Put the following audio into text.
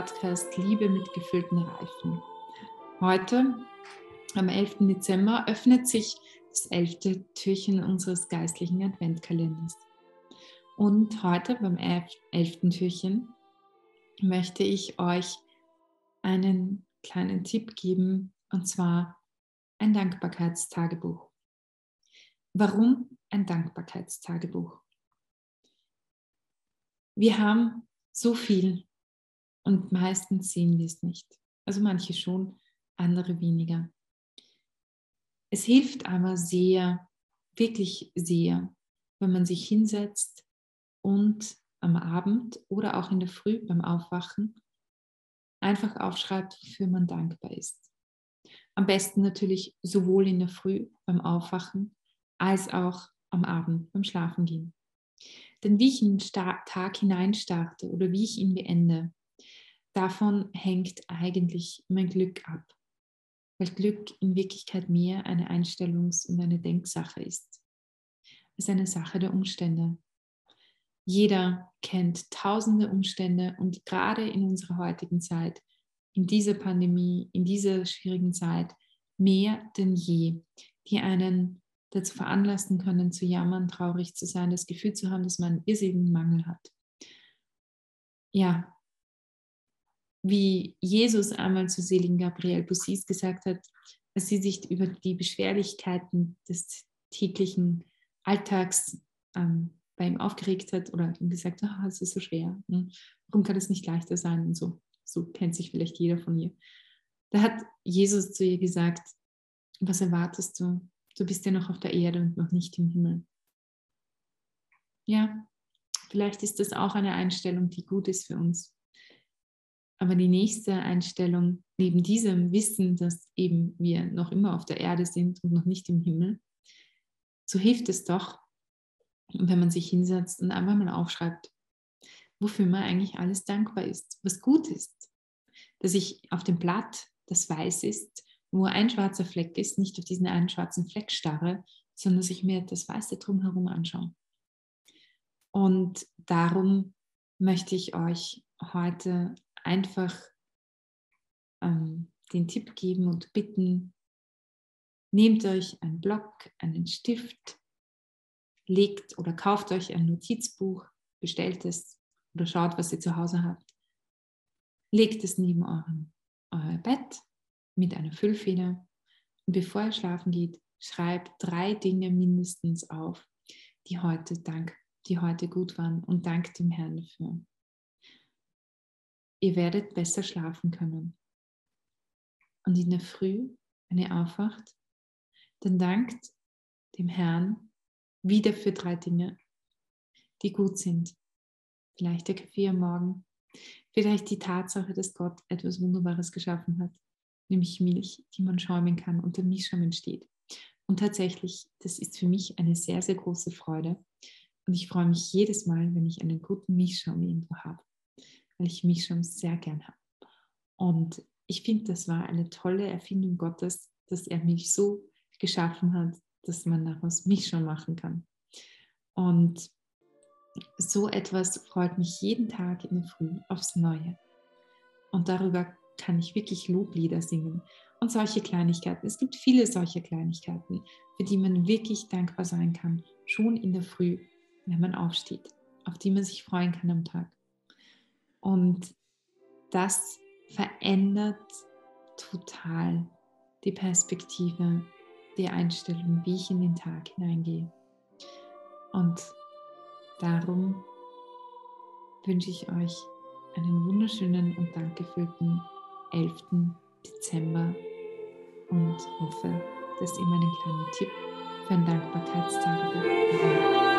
Podcast Liebe mit gefüllten Reifen. Heute, am 11. Dezember, öffnet sich das elfte Türchen unseres geistlichen Adventkalenders. Und heute beim elften Türchen möchte ich euch einen kleinen Tipp geben, und zwar ein Dankbarkeitstagebuch. Warum ein Dankbarkeitstagebuch? Wir haben so viel und meistens sehen wir es nicht. Also manche schon, andere weniger. Es hilft aber sehr, wirklich sehr, wenn man sich hinsetzt und am Abend oder auch in der Früh beim Aufwachen einfach aufschreibt, wofür man dankbar ist. Am besten natürlich sowohl in der Früh beim Aufwachen als auch am Abend beim Schlafengehen. Denn wie ich in den Tag hineinstarte oder wie ich ihn beende, davon hängt eigentlich mein Glück ab. Weil Glück in Wirklichkeit mehr eine Einstellungs- und eine Denksache ist. Ist eine Sache der Umstände. Jeder kennt tausende Umstände und gerade in unserer heutigen Zeit, in dieser Pandemie, in dieser schwierigen Zeit, mehr denn je, die einen dazu veranlassen können, zu jammern, traurig zu sein, das Gefühl zu haben, dass man irrsinnigen Mangel hat. Ja, wie Jesus einmal zu seligen Gabriel Bussis gesagt hat, als sie sich über die Beschwerlichkeiten des täglichen Alltags ähm, bei ihm aufgeregt hat oder ihm gesagt, oh, es ist so schwer, hm? warum kann es nicht leichter sein und so. So kennt sich vielleicht jeder von ihr. Da hat Jesus zu ihr gesagt, was erwartest du? Du bist ja noch auf der Erde und noch nicht im Himmel. Ja, vielleicht ist das auch eine Einstellung, die gut ist für uns. Aber die nächste Einstellung, neben diesem Wissen, dass eben wir noch immer auf der Erde sind und noch nicht im Himmel, so hilft es doch, wenn man sich hinsetzt und einfach mal aufschreibt, wofür man eigentlich alles dankbar ist, was gut ist. Dass ich auf dem Blatt, das weiß ist, wo ein schwarzer Fleck ist, nicht auf diesen einen schwarzen Fleck starre, sondern dass ich mir das Weiße drumherum anschaue. Und darum möchte ich euch heute einfach ähm, den Tipp geben und bitten, nehmt euch einen Block, einen Stift, legt oder kauft euch ein Notizbuch, bestellt es oder schaut, was ihr zu Hause habt. Legt es neben eurem, euer Bett mit einer Füllfeder und bevor ihr schlafen geht, schreibt drei Dinge mindestens auf, die heute dank, die heute gut waren und dankt dem Herrn dafür ihr werdet besser schlafen können. Und in der Früh, wenn ihr aufwacht, dann dankt dem Herrn wieder für drei Dinge, die gut sind. Vielleicht der Kaffee am Morgen, vielleicht die Tatsache, dass Gott etwas Wunderbares geschaffen hat, nämlich Milch, die man schäumen kann und der Milchschaum entsteht. Und tatsächlich, das ist für mich eine sehr, sehr große Freude. Und ich freue mich jedes Mal, wenn ich einen guten Milchschaum irgendwo habe weil ich mich schon sehr gern habe. Und ich finde, das war eine tolle Erfindung Gottes, dass er mich so geschaffen hat, dass man daraus mich schon machen kann. Und so etwas freut mich jeden Tag in der Früh aufs Neue. Und darüber kann ich wirklich Loblieder singen. Und solche Kleinigkeiten. Es gibt viele solche Kleinigkeiten, für die man wirklich dankbar sein kann, schon in der Früh, wenn man aufsteht, auf die man sich freuen kann am Tag. Und das verändert total die Perspektive, die Einstellung, wie ich in den Tag hineingehe. Und darum wünsche ich euch einen wunderschönen und dankgefüllten 11. Dezember und hoffe, dass ihr meinen kleinen Tipp für ein Dankbarkeitstag habt.